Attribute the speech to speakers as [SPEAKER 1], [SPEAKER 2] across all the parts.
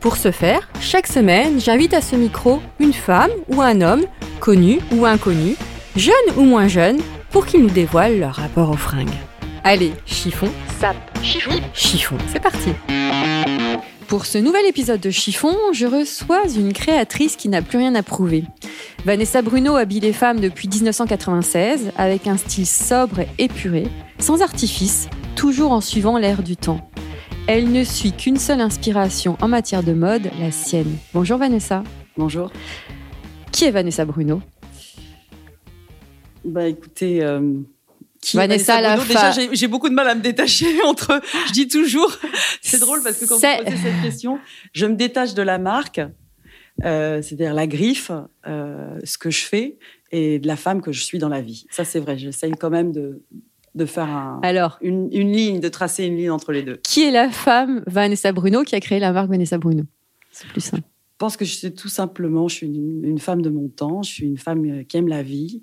[SPEAKER 1] Pour ce faire, chaque semaine, j'invite à ce micro une femme ou un homme, connu ou inconnu, jeune ou moins jeune, pour qu'ils nous dévoilent leur rapport aux fringues. Allez, chiffon, sap, chiffon, chiffon, c'est parti Pour ce nouvel épisode de Chiffon, je reçois une créatrice qui n'a plus rien à prouver. Vanessa Bruno habille les femmes depuis 1996 avec un style sobre et épuré, sans artifice, toujours en suivant l'air du temps. Elle ne suit qu'une seule inspiration en matière de mode, la sienne. Bonjour Vanessa.
[SPEAKER 2] Bonjour.
[SPEAKER 1] Qui est Vanessa Bruno?
[SPEAKER 2] Bah écoutez, euh, qui
[SPEAKER 1] Vanessa la
[SPEAKER 2] Bruno? Déjà,
[SPEAKER 1] fa-
[SPEAKER 2] j'ai- beaucoup de mal à me détacher entre. Je dis toujours, c'est drôle parce que quand vous posez cette question, je me détache de la marque, euh, c'est-à-dire la griffe, euh, ce que je fais, et de la femme que je suis dans la vie. Ça, c'est vrai. J'essaye quand même de de faire un-
[SPEAKER 1] Alors,
[SPEAKER 2] une, une ligne, de tracer une ligne entre les deux.
[SPEAKER 1] qui est la femme Vanessa Bruno qui a créé la marque Vanessa Bruno? C'est plus simple.
[SPEAKER 2] Je pense que je suis tout simplement, je suis une, une femme de mon temps, je suis une femme euh, qui aime la vie,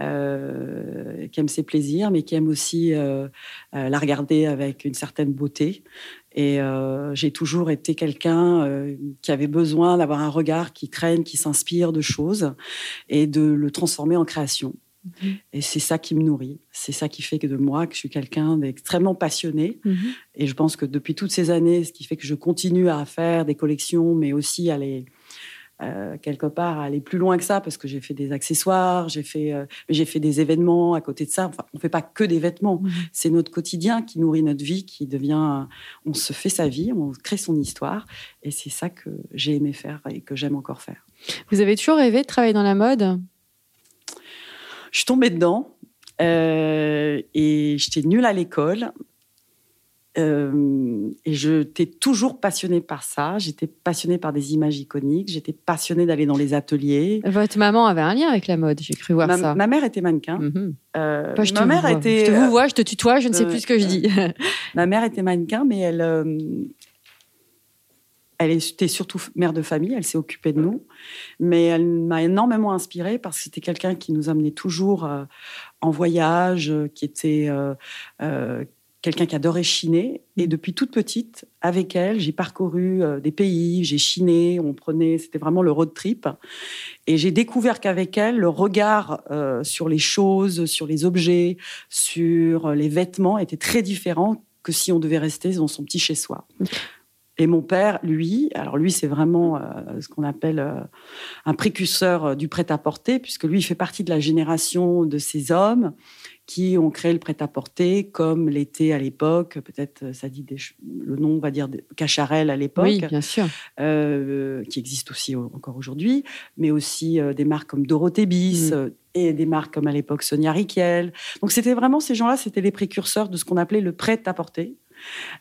[SPEAKER 2] euh, qui aime ses plaisirs, mais qui aime aussi euh, la regarder avec une certaine beauté. Et euh, j'ai toujours été quelqu'un euh, qui avait besoin d'avoir un regard qui craigne, qui s'inspire de choses et de le transformer en création.
[SPEAKER 1] Mhm.
[SPEAKER 2] Et c'est ça qui me nourrit. C'est ça qui fait que de moi, que je suis quelqu'un d'extrêmement passionné. Et je pense que depuis toutes ces années, ce qui fait que je continue à faire des collections, mais aussi à aller euh, quelque part à aller plus loin que ça, parce que j'ai fait des accessoires, j'ai fait, euh, j'ai fait des événements à côté de ça. Enfin, on fait pas que des vêtements.
[SPEAKER 1] Mhm.
[SPEAKER 2] C'est notre quotidien qui nourrit notre vie, qui devient. On se fait sa vie, on crée son histoire, et c'est ça que j'ai aimé faire et que j'aime encore faire.
[SPEAKER 1] Vous avez toujours rêvé de travailler dans la mode?
[SPEAKER 2] Je suis tombée dedans euh, et j'étais nulle à l'école. Euh, et j'étais toujours passionnée par ça. J'étais passionnée par des images iconiques. J'étais passionnée d'aller dans les ateliers.
[SPEAKER 1] Votre maman avait un lien avec la mode, j'ai cru voir
[SPEAKER 2] Ma,
[SPEAKER 1] ça.
[SPEAKER 2] ma mère était mannequin.
[SPEAKER 1] Mhm.
[SPEAKER 2] Euh,
[SPEAKER 1] Pas je te
[SPEAKER 2] ma mère
[SPEAKER 1] vois. Je te
[SPEAKER 2] euh,
[SPEAKER 1] vous vois, je te tutoie, je ne sais plus ce que je dis.
[SPEAKER 2] Ma mère était mannequin, mais elle, elle était surtout mère de famille. Elle s'est occupée de nous, mais elle m'a énormément inspirée parce que c'était quelqu'un qui nous amenait toujours euh, en voyage, euh, qui était euh, quelqu'un qui adorait chiner. Et depuis toute petite, avec elle, j'ai parcouru des pays, j'ai chiné. On prenait, c'était vraiment le road trip. Et j'ai découvert qu'avec elle, le regard sur les choses, sur les objets, sur les vêtements était très différent que si on devait rester dans son petit chez-soi. Et mon père, lui, alors lui, c'est vraiment euh, ce qu'on appelle euh, un précurseur euh, du prêt-à-porter, puisque lui, il fait partie de la génération de ces hommes qui ont créé le prêt-à-porter, comme l'était à l'époque, peut-être ça dit des le nom, on va dire, Cacharel à l'époque
[SPEAKER 1] oui, bien sûr.
[SPEAKER 2] euh, qui existe aussi au- encore aujourd'hui, mais aussi des marques comme Dorothée Bis
[SPEAKER 1] Mm.
[SPEAKER 2] et des marques comme à l'époque Sonia Riquel. Donc c'était vraiment ces gens-là, c'était les précurseurs de ce qu'on appelait le prêt-à-porter.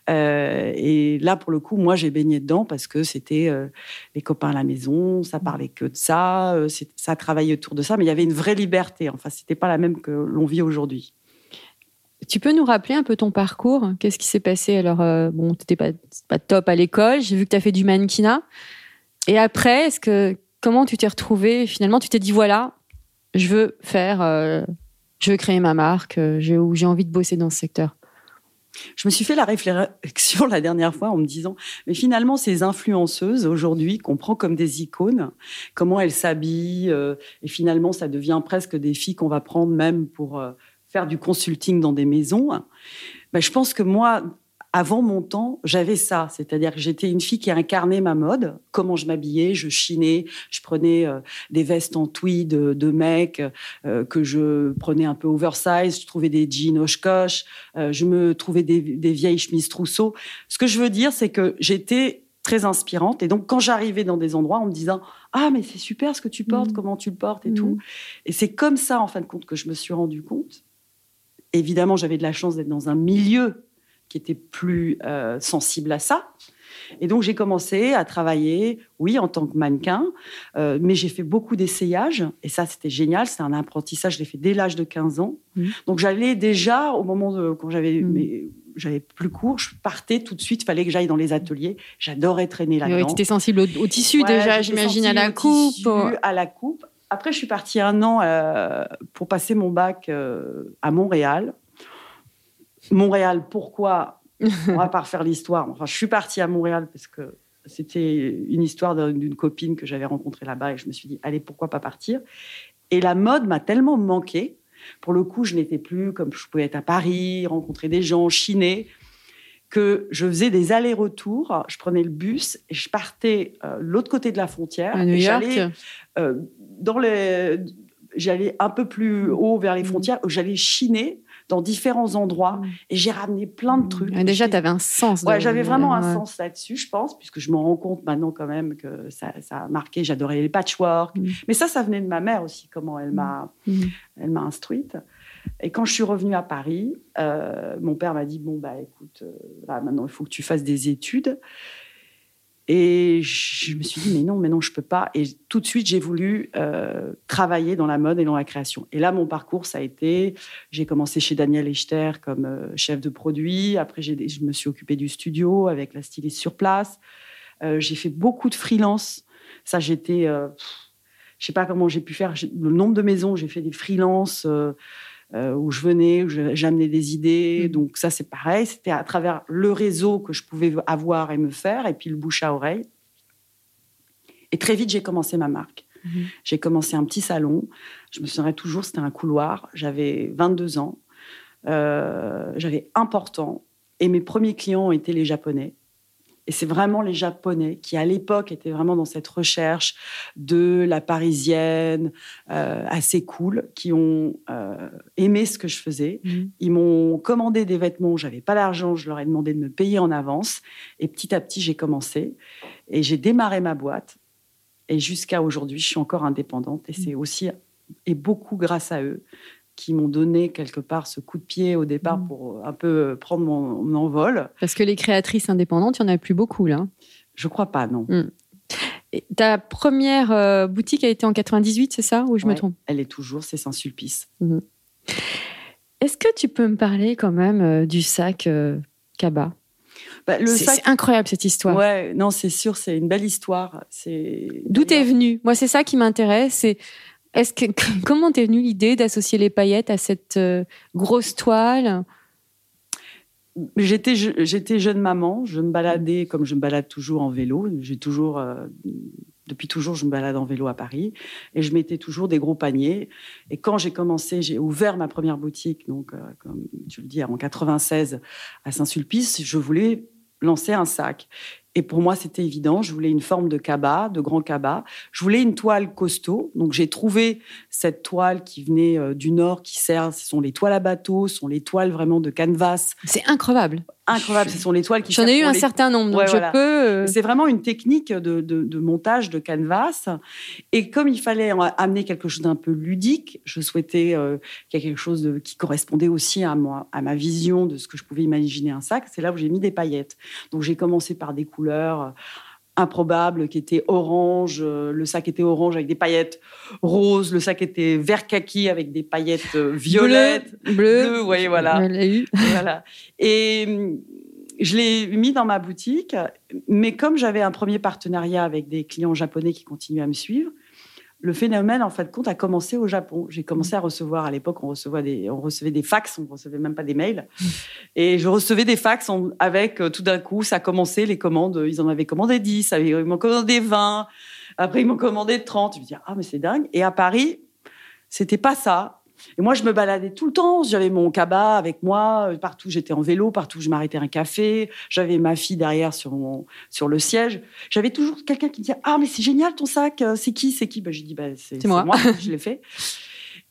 [SPEAKER 2] Euh, et là, pour le coup, moi, j'ai baigné dedans parce que c'était euh, les copains à la maison, ça parlait que de ça, euh, ça travaillait autour de ça, mais il y avait une vraie liberté. Enfin, c'était pas la même que l'on vit aujourd'hui.
[SPEAKER 1] Tu peux nous rappeler un peu ton parcours? Qu'est-ce qui s'est passé? Alors, bon, t'étais pas, pas top à l'école. J'ai vu que tu as fait du mannequinat. Et après, est-ce que comment tu t'es retrouvé Finalement, tu t'es dit voilà, je veux faire, je veux créer ma marque. j'ai envie de bosser dans ce secteur.
[SPEAKER 2] Je me suis fait la réflexion la dernière fois en me disant, mais finalement, ces influenceuses aujourd'hui qu'on prend comme des icônes, comment elles s'habillent, euh, et finalement, ça devient presque des filles qu'on va prendre même pour euh, faire du consulting dans des maisons. Ben, je pense que moi, avant mon temps, j'avais ça. C'est-à-dire que j'étais une fille qui incarnait ma mode, comment je m'habillais, je chinais, je prenais euh, des vestes en tweed de, de mec, euh, que je prenais un peu oversize, je trouvais des jeans Oshkosh, euh, je me trouvais des, des vieilles chemises trousseau. Ce que je veux dire, c'est que j'étais très inspirante. Et donc, quand j'arrivais dans des endroits en me disant Ah, mais c'est super ce que tu portes,
[SPEAKER 1] Mhm.
[SPEAKER 2] comment tu le portes et
[SPEAKER 1] Mhm.
[SPEAKER 2] tout. Et c'est comme ça, en fin de compte, que je me suis rendu compte. Évidemment, j'avais de la chance d'être dans un milieu qui était plus euh, sensible à ça. Et donc, j'ai commencé à travailler, oui, en tant que mannequin, euh, mais j'ai fait beaucoup d'essayages. Et ça, c'était génial. C'est un apprentissage. Je l'ai fait dès l'âge de 15 ans.
[SPEAKER 1] Mhm.
[SPEAKER 2] Donc, j'allais déjà, au moment de, quand j'avais j'avais plus cours, je partais tout de suite. Il fallait que j'aille dans les ateliers. J'adorais traîner
[SPEAKER 1] Oui,
[SPEAKER 2] là-dedans.
[SPEAKER 1] tu étais sensible au, au tissu
[SPEAKER 2] Ouais,
[SPEAKER 1] déjà, j'imagine, à la coupe.
[SPEAKER 2] tissu, À la coupe. Après, je suis partie un an euh, pour passer mon bac euh, à Montréal. Montréal, pourquoi On va pas refaire l'histoire? Enfin, je suis partie à Montréal parce que c'était une histoire d'un- d'une copine que j'avais rencontrée là-bas et je me suis dit, allez, pourquoi pas partir? Et la mode m'a tellement manqué. Pour le coup, je n'étais plus comme je pouvais être à Paris, rencontrer des gens, chiner, que je faisais des allers-retours. Je prenais le bus et je partais euh, l'autre côté de la frontière.
[SPEAKER 1] à New
[SPEAKER 2] et
[SPEAKER 1] York.
[SPEAKER 2] j'allais, euh, dans les, j'allais un peu plus haut vers les
[SPEAKER 1] Mhm.
[SPEAKER 2] frontières, j'allais chiner dans différents endroits et j'ai ramené plein de trucs.
[SPEAKER 1] Déjà, tu avais un sens.
[SPEAKER 2] Ouais, j'avais vraiment un sens là-dessus, je pense, puisque je me rends compte maintenant quand même que ça, ça a marqué. J'adorais les patchwork,
[SPEAKER 1] Mm.
[SPEAKER 2] mais ça, ça venait de ma mère aussi, comment elle m'a,
[SPEAKER 1] Mm.
[SPEAKER 2] elle m'a instruite. Et quand je suis revenue à Paris, euh, mon père m'a dit bon bah écoute, euh, là maintenant il faut que tu fasses des études. Et je me suis dit mais non, mais non, je peux pas. Et tout de suite j'ai voulu euh, travailler dans la mode et dans la création. Et là mon parcours ça a été, j'ai commencé chez Daniel Echter comme euh, chef de produit. Après je me suis occupée du studio avec la styliste sur place. Euh, j'ai fait beaucoup de freelance. Ça j'étais, je sais pas comment j'ai pu faire. Le nombre de maisons j'ai fait des freelance. Euh, où je venais, où j'amenais des idées.
[SPEAKER 1] Mhm.
[SPEAKER 2] Donc ça, c'est pareil. C'était à travers le réseau que je pouvais avoir et me faire, et puis le bouche à oreille. Et très vite, j'ai commencé ma marque.
[SPEAKER 1] Mhm.
[SPEAKER 2] J'ai commencé un petit salon. Je me souviendrai toujours, c'était un couloir. J'avais 22 ans. Euh, J'avais important. Et mes premiers clients ont été les Japonais. Et c'est vraiment les Japonais qui, à l'époque, étaient vraiment dans cette recherche de la parisienne, euh, assez cool, qui ont euh, aimé ce que je faisais.
[SPEAKER 1] Mhm.
[SPEAKER 2] Ils m'ont commandé des vêtements, j'avais pas d'argent, je leur ai demandé de me payer en avance. Et petit à petit, j'ai commencé. Et j'ai démarré ma boîte. Et jusqu'à aujourd'hui, je suis encore indépendante. Et c'est aussi, et beaucoup grâce à eux, qui m'ont donné quelque part ce coup de pied au départ
[SPEAKER 1] Mhm.
[SPEAKER 2] pour un peu prendre mon, mon envol.
[SPEAKER 1] Parce que les créatrices indépendantes, il n'y en a plus beaucoup là.
[SPEAKER 2] Je crois pas, non.
[SPEAKER 1] Et ta première euh, boutique a été en 98, c'est ça Ou je me trompe?
[SPEAKER 2] Elle est toujours, c'est Saint-Sulpice.
[SPEAKER 1] Est-ce que tu peux me parler quand même euh, du sac euh, Kaba?
[SPEAKER 2] Bah, le
[SPEAKER 1] C'est
[SPEAKER 2] sac,
[SPEAKER 1] c'est incroyable cette histoire.
[SPEAKER 2] ouais, non, c'est sûr, c'est une belle histoire. C'est
[SPEAKER 1] D'où t'es venue? Moi, c'est ça qui m'intéresse. C'est comment t'es venue l'idée d'associer les paillettes à cette euh, grosse toile?
[SPEAKER 2] J'étais jeune maman, je me baladais comme je me balade toujours en vélo. J'ai toujours euh, depuis toujours je me balade en vélo à Paris et je mettais toujours des gros paniers. Et quand j'ai commencé, j'ai ouvert ma première boutique, donc euh, comme tu le dis en 96 à Saint-Sulpice, je voulais lancer un sac. Et pour moi, c'était évident. Je voulais une forme de cabas, de grand cabas. Je voulais une toile costaud. Donc, j'ai trouvé cette toile qui venait euh, du nord, qui sert. Ce sont les toiles à bateau, ce sont les toiles vraiment de canvas.
[SPEAKER 1] C'est incroyable.
[SPEAKER 2] Incroyable. Ce sont les toiles qui
[SPEAKER 1] J'en ai eu un
[SPEAKER 2] les-
[SPEAKER 1] certain nombre, donc
[SPEAKER 2] Ouais,
[SPEAKER 1] je
[SPEAKER 2] voilà.
[SPEAKER 1] peux. euh,
[SPEAKER 2] C'est vraiment une technique de, de- de montage de canvas. Et comme il fallait en- amener quelque chose d'un peu ludique, je souhaitais euh, qu'il y ait quelque chose de- qui correspondait aussi à, moi, à ma vision de ce que je pouvais imaginer un sac. C'est là où j'ai mis des paillettes. Donc j'ai commencé par des couleurs euh, improbables qui étaient orange. euh, Le sac était orange avec des paillettes roses. Le sac était vert kaki avec des paillettes euh, violettes.
[SPEAKER 1] bleu, bleu.
[SPEAKER 2] voilà.
[SPEAKER 1] Eu.
[SPEAKER 2] voilà. Et hum, je l'ai mis dans ma boutique, mais comme j'avais un premier partenariat avec des clients japonais qui continuaient à me suivre, le phénomène, en fait, de compte, a commencé au Japon. J'ai commencé à recevoir, à l'époque, on recevait des, on recevait des fax, on recevait même pas des mails. Et je recevais des fax avec, euh, tout d'un coup, ça a commencé, les commandes, ils en avaient commandé 10, ils m'ont commandé 20, après ils m'ont commandé 30. Je me dis, ah, mais c'est dingue. Et à Paris, c'était pas ça. Et moi, je me baladais tout le temps. J'avais mon cabas avec moi. euh, Partout, j'étais en vélo. Partout, je m'arrêtais à un café. J'avais ma fille derrière sur, mon- sur le siège. J'avais toujours quelqu'un qui me disait Ah, mais c'est génial ton sac. Euh, C'est qui? C'est qui ben, Je dis bah, C'est
[SPEAKER 1] C'est moi.
[SPEAKER 2] Je l'ai fait.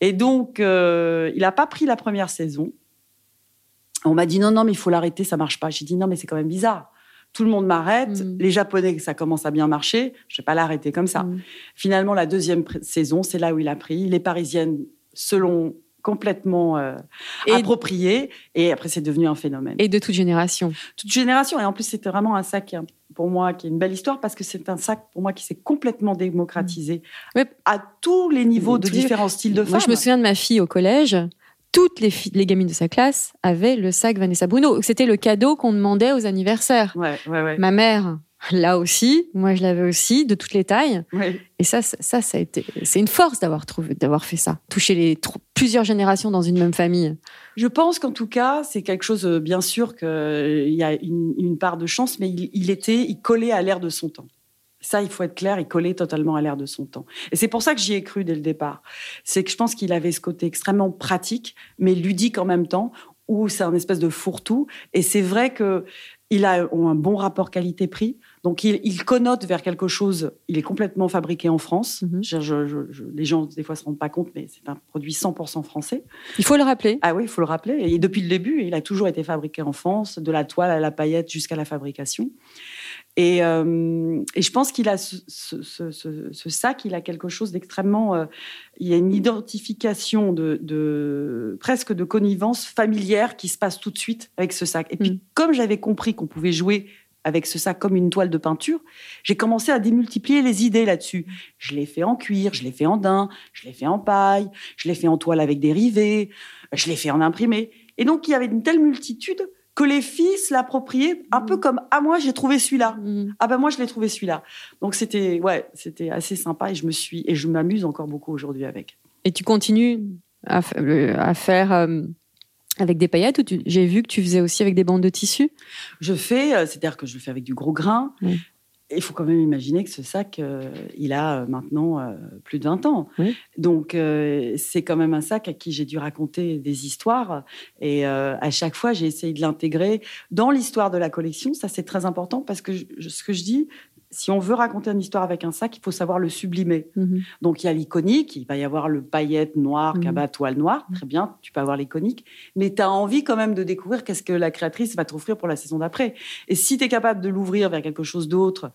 [SPEAKER 2] Et donc, euh, il n'a pas pris la première saison. On m'a dit Non, non, mais il faut l'arrêter. Ça marche pas. J'ai dit Non, mais c'est quand même bizarre. Tout le monde m'arrête.
[SPEAKER 1] Mm.
[SPEAKER 2] Les Japonais, ça commence à bien marcher. Je vais pas l'arrêter comme ça.
[SPEAKER 1] Mm.
[SPEAKER 2] Finalement, la deuxième saison, c'est là où il a pris. Les Parisiennes se l'ont complètement euh,
[SPEAKER 1] Et-
[SPEAKER 2] approprié. Et après, c'est devenu un phénomène.
[SPEAKER 1] Et de toute génération.
[SPEAKER 2] Toute génération. Et en plus, c'était vraiment un sac, hein, pour moi, qui est une belle histoire parce que c'est un sac, pour moi, qui s'est complètement démocratisé
[SPEAKER 1] Ouais.
[SPEAKER 2] à tous les niveaux de différents styles de
[SPEAKER 1] Moi,
[SPEAKER 2] femmes.
[SPEAKER 1] je me souviens de ma fille au collège. Toutes les, filles, les gamines de sa classe avaient le sac Vanessa Bruno. C'était le cadeau qu'on demandait aux anniversaires.
[SPEAKER 2] Ouais, ouais, ouais.
[SPEAKER 1] Ma mère, là aussi. Moi, je l'avais aussi, de toutes les tailles. Et ça, ça, a été, c'est une force d'avoir trouvé, d'avoir fait ça. Toucher les plusieurs générations dans une même famille.
[SPEAKER 2] Je pense qu'en tout cas, c'est quelque chose, euh, bien sûr, qu'il y a une, une part de chance, mais il, il était, il collait à l'air de son temps. Ça, il faut être clair, il collait totalement à l'air de son temps. Et c'est pour ça que j'y ai cru dès le départ. C'est que je pense qu'il avait ce côté extrêmement pratique, mais ludique en même temps, où c'est un espèce de fourre-tout. Et c'est vrai que il a un bon rapport qualité-prix. Donc, il, il connote vers quelque chose. Il est complètement fabriqué en France.
[SPEAKER 1] Mhm.
[SPEAKER 2] Je- je- je- je- les gens, des fois, se rendent pas compte, mais c'est un produit 100% français.
[SPEAKER 1] Il faut le rappeler.
[SPEAKER 2] Ah oui, il faut le rappeler. Et depuis le début, il a toujours été fabriqué en France, de la toile à la paillette jusqu'à la fabrication. Et, euh, et je pense qu'il a ce, ce- ce- ce- ce sac, il a quelque chose d'extrêmement. euh, il y a une identification de, de- presque de connivence familière qui se passe tout de suite avec ce sac. Et puis,
[SPEAKER 1] Mm.
[SPEAKER 2] comme j'avais compris qu'on pouvait jouer avec ce sac comme une toile de peinture, j'ai commencé à démultiplier les idées là-dessus. Je l'ai fait en cuir, je l'ai fait en daim, je l'ai fait en paille, je l'ai fait en toile avec des rivets, je l'ai fait en imprimé. Et donc, il y avait une telle multitude que les filles l'appropriaient un peu comme ah moi j'ai trouvé celui-là
[SPEAKER 1] Mm.
[SPEAKER 2] ah ben moi je l'ai trouvé celui-là donc c'était ouais c'était assez sympa et je me suis et je m'amuse encore beaucoup aujourd'hui avec
[SPEAKER 1] Et tu continues à, à faire euh, avec des paillettes ou tu- j'ai vu que tu faisais aussi avec des bandes de tissu?
[SPEAKER 2] Je fais euh, c'est-à-dire que je le fais avec du gros grain.
[SPEAKER 1] Oui.
[SPEAKER 2] il faut quand même imaginer que ce sac euh, il a euh, maintenant plus de 20 ans.
[SPEAKER 1] Oui.
[SPEAKER 2] donc c'est quand même un sac à qui j'ai dû raconter des histoires. Et à chaque fois j'ai essayé de l'intégrer dans l'histoire de la collection. Ça c'est très important parce que je- ce que je dis si on veut raconter une histoire avec un sac, il faut savoir le sublimer.
[SPEAKER 1] Mhm.
[SPEAKER 2] Donc il y a l'iconique, il va y avoir le paillette noir,
[SPEAKER 1] Mhm.
[SPEAKER 2] cabas, toile noire, très bien, tu peux avoir l'iconique, mais tu as envie quand même de découvrir qu'est-ce que la créatrice va t'offrir pour la saison d'après. Et si tu es capable de l'ouvrir vers quelque chose d'autre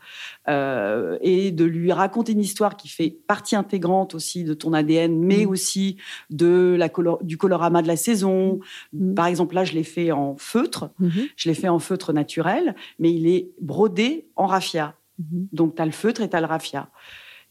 [SPEAKER 2] euh, et de lui raconter une histoire qui fait partie intégrante aussi de ton ADN, mais
[SPEAKER 1] Mhm.
[SPEAKER 2] aussi de la color- du colorama de la saison.
[SPEAKER 1] Mhm.
[SPEAKER 2] Par exemple, là, je l'ai fait en feutre,
[SPEAKER 1] Mhm.
[SPEAKER 2] je l'ai fait en feutre naturel, mais il est brodé en raffia.
[SPEAKER 1] Mhm.
[SPEAKER 2] Donc, tu as le feutre et tu as le raffia.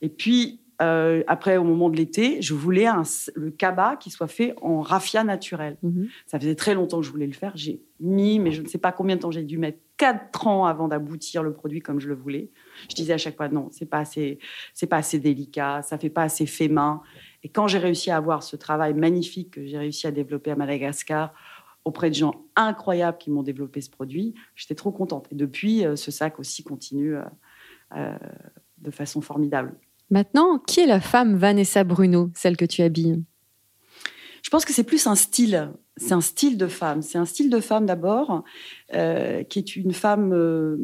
[SPEAKER 2] Et puis, euh, après, au moment de l'été, je voulais un, le cabas qui soit fait en raffia naturel.
[SPEAKER 1] Mhm.
[SPEAKER 2] Ça faisait très longtemps que je voulais le faire. J'ai mis, mais je ne sais pas combien de temps j'ai dû mettre, quatre ans avant d'aboutir le produit comme je le voulais. Je disais à chaque fois, non, c'est pas assez, c'est pas assez délicat, ça fait pas assez fait main. Et quand j'ai réussi à avoir ce travail magnifique que j'ai réussi à développer à Madagascar, auprès de gens incroyables qui m'ont développé ce produit, j'étais trop contente. Et depuis, euh, ce sac aussi continue euh, de façon formidable.
[SPEAKER 1] Maintenant, qui est la femme Vanessa Bruno, celle que tu habilles?
[SPEAKER 2] Je pense que c'est plus un style. C'est un style de femme. C'est un style de femme d'abord, euh, qui est une femme euh,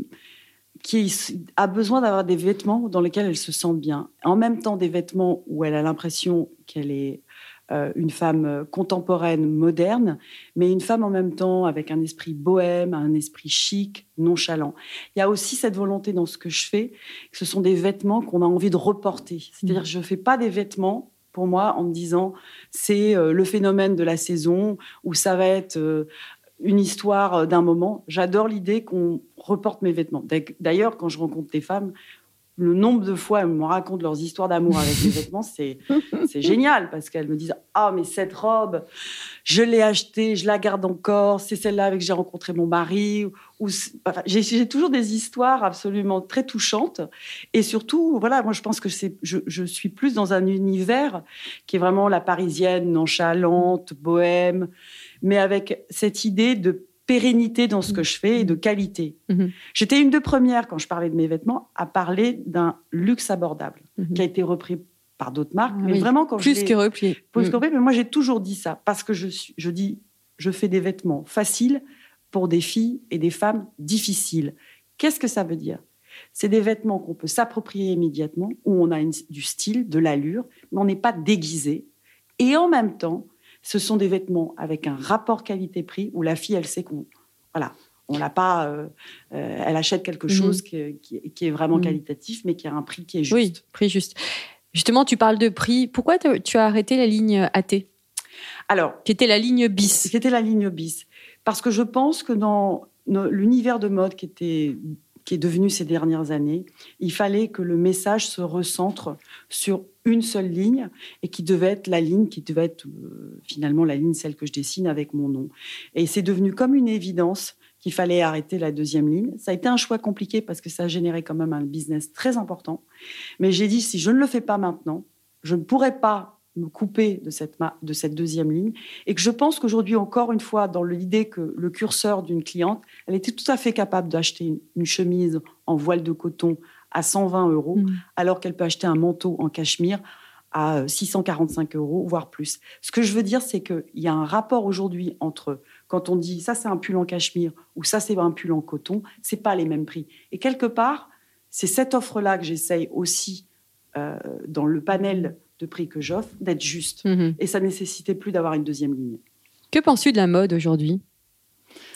[SPEAKER 2] qui a besoin d'avoir des vêtements dans lesquels elle se sent bien. En même temps, des vêtements où elle a l'impression qu'elle est euh, une femme euh, contemporaine, moderne, mais une femme en même temps avec un esprit bohème, un esprit chic, nonchalant. Il y a aussi cette volonté dans ce que je fais, que ce sont des vêtements qu'on a envie de reporter. C'est-à-dire que je ne fais pas des vêtements pour moi en me disant c'est euh, le phénomène de la saison ou ça va être euh, une histoire euh, d'un moment. J'adore l'idée qu'on reporte mes vêtements. D'ailleurs, quand je rencontre des femmes, le nombre de fois elles me racontent leurs histoires d'amour avec les vêtements, c'est c'est génial parce qu'elles me disent ah mais cette robe, je l'ai achetée, je la garde encore, c'est celle-là avec que j'ai rencontré mon mari. Ou enfin, j'ai toujours des histoires absolument très touchantes et surtout voilà moi je pense que c'est je, je suis plus dans un univers qui est vraiment la parisienne nonchalante, bohème, mais avec cette idée de pérennité dans ce que je fais et de qualité.
[SPEAKER 1] Mhm.
[SPEAKER 2] J'étais une des premières, quand je parlais de mes vêtements, à parler d'un luxe abordable,
[SPEAKER 1] Mhm.
[SPEAKER 2] qui a été repris par d'autres marques.
[SPEAKER 1] Ah
[SPEAKER 2] mais
[SPEAKER 1] oui.
[SPEAKER 2] vraiment, quand je
[SPEAKER 1] Plus
[SPEAKER 2] l'ai-
[SPEAKER 1] que replié.
[SPEAKER 2] plus
[SPEAKER 1] Mm.
[SPEAKER 2] que mais moi j'ai toujours dit ça parce que je, je dis je fais des vêtements faciles pour des filles et des femmes difficiles. Qu'est-ce que ça veut dire? C'est des vêtements qu'on peut s'approprier immédiatement, où on a une- du style, de l'allure, mais on n'est pas déguisé. Et en même temps, ce sont des vêtements avec un rapport qualité-prix où la fille, elle sait qu'on voilà, on l'a pas, euh, euh, elle achète quelque
[SPEAKER 1] Mhm.
[SPEAKER 2] chose qui, qui- qui est vraiment
[SPEAKER 1] Mhm.
[SPEAKER 2] qualitatif, mais qui a un prix qui est juste.
[SPEAKER 1] Oui, prix juste. Justement, tu parles de prix. Pourquoi tu as arrêté la ligne AT,
[SPEAKER 2] Alors,
[SPEAKER 1] qui était la ligne bis
[SPEAKER 2] C'était la ligne bis. Parce que je pense que dans l'univers de mode qui, était, qui est devenu ces dernières années, il fallait que le message se recentre sur une seule ligne et qui devait être la ligne qui devait être euh, finalement la ligne, celle que je dessine avec mon nom. Et c'est devenu comme une évidence qu'il fallait arrêter la deuxième ligne. Ça a été un choix compliqué parce que ça a généré quand même un business très important. Mais j'ai dit, si je ne le fais pas maintenant, je ne pourrai pas me couper de cette, de cette deuxième ligne et que je pense qu'aujourd'hui, encore une fois, dans l'idée que le curseur d'une cliente, elle était tout à fait capable d'acheter une, une chemise en voile de coton à 120 euros,
[SPEAKER 1] Mm.
[SPEAKER 2] alors qu'elle peut acheter un manteau en cachemire à euh, 645 euros, voire plus. Ce que je veux dire, c'est qu'il y a un rapport aujourd'hui entre quand on dit ça, c'est un pull en cachemire ou ça, c'est un pull en coton, c'est pas les mêmes prix. Et quelque part, c'est cette offre-là que j'essaye aussi euh, dans le panel de prix que j'offre d'être juste.
[SPEAKER 1] Mhm.
[SPEAKER 2] Et ça nécessitait plus d'avoir une deuxième ligne.
[SPEAKER 1] Que penses-tu de la mode aujourd'hui?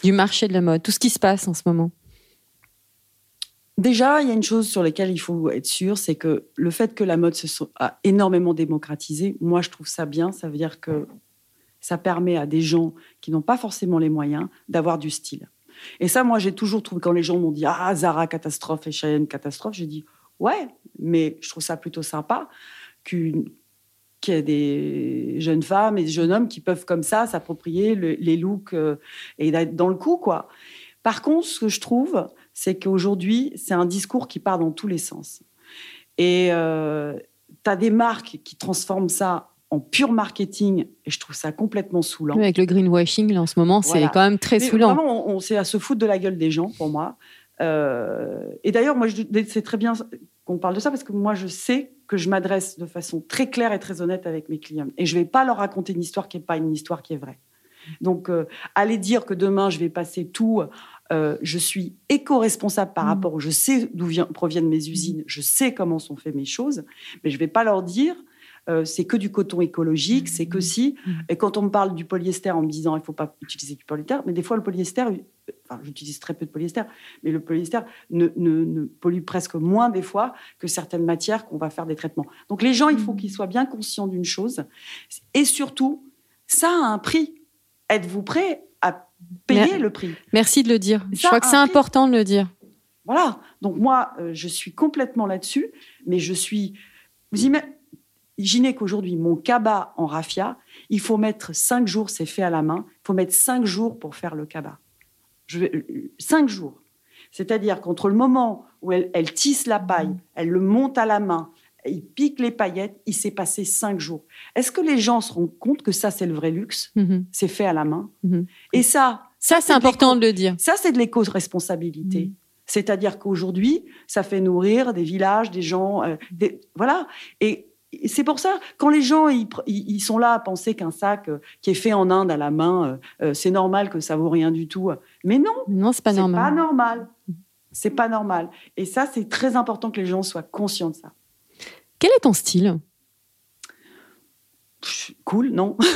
[SPEAKER 1] Du marché de la mode? Tout ce qui se passe en ce moment?
[SPEAKER 2] Déjà, il y a une chose sur laquelle il faut être sûr, c'est que le fait que la mode se soit a énormément démocratisé, moi je trouve ça bien. Ça veut dire que ça permet à des gens qui n'ont pas forcément les moyens d'avoir du style. Et ça, moi j'ai toujours trouvé quand les gens m'ont dit ah Zara catastrophe et Cheyenne catastrophe, j'ai dit ouais, mais je trouve ça plutôt sympa qu'une qu'il y ait des jeunes femmes et des jeunes hommes qui peuvent comme ça s'approprier le- les looks euh, et d'être dans le coup quoi. Par contre, ce que je trouve, c'est qu'aujourd'hui, c'est un discours qui part dans tous les sens. Et tu as des marques qui transforment ça en pur marketing, et je trouve ça complètement saoulant.
[SPEAKER 1] Oui, Avec le greenwashing, là, en ce moment, c'est quand même très
[SPEAKER 2] Mais
[SPEAKER 1] saoulant.
[SPEAKER 2] Vraiment, on, on- c'est à se foutre de la gueule des gens, pour moi. Euh, et d'ailleurs, moi, c'est très bien qu'on parle de ça, parce que moi, je sais que je m'adresse de façon très claire et très honnête avec mes clients. Et je ne vais pas leur raconter une histoire qui n'est pas une histoire qui est vraie. Donc, euh, aller dire que demain, je vais passer tout, euh, je suis éco-responsable par
[SPEAKER 1] Mm.
[SPEAKER 2] rapport, je sais d'où proviennent mes usines, je sais comment sont faites mes choses, mais je ne vais pas leur dire euh, c'est que du coton écologique, c'est que si.
[SPEAKER 1] Mm.
[SPEAKER 2] Et quand on me parle du polyester en me disant il ne faut pas utiliser du polyester, mais des fois le polyester, euh, enfin j'utilise très peu de polyester, mais le polyester ne, ne- ne pollue presque moins des fois que certaines matières qu'on va faire des traitements. Donc les gens, il faut qu'ils soient bien conscients d'une chose. Et surtout, ça a un prix. Êtes-vous prêt à payer le prix?
[SPEAKER 1] Merci de le dire. Je crois que c'est important de le dire.
[SPEAKER 2] Voilà. Donc moi, euh, je suis complètement là-dessus, mais je suis. Vous ima- imaginez qu'aujourd'hui, mon cabas en raffia, il faut mettre cinq jours, c'est fait à la main. Il faut mettre cinq jours pour faire le cabas. Je vais- euh, cinq jours. C'est-à-dire qu'entre le moment où elle, elle tisse la paille, elle le monte à la main, il pique les paillettes, il s'est passé cinq jours. Est-ce que les gens se rendent compte que ça, c'est le vrai luxe?
[SPEAKER 1] Mhm.
[SPEAKER 2] C'est fait à la main?
[SPEAKER 1] Mhm.
[SPEAKER 2] Et ça,
[SPEAKER 1] Ça, c'est
[SPEAKER 2] de
[SPEAKER 1] important de le dire.
[SPEAKER 2] ça, c'est de l'éco-responsabilité.
[SPEAKER 1] Mhm.
[SPEAKER 2] C'est-à-dire qu'aujourd'hui, ça fait nourrir des villages, des gens, euh, des- voilà. Et c'est pour ça, quand les gens ils, sont là à penser qu'un sac euh, qui est fait en Inde à la main, euh, c'est normal que ça vaut rien du tout. Mais non,
[SPEAKER 1] Non, c'est pas normal.
[SPEAKER 2] pas normal. C'est pas normal. Et ça, c'est très important que les gens soient conscients de ça.
[SPEAKER 1] Quel est ton style?
[SPEAKER 2] Cool, non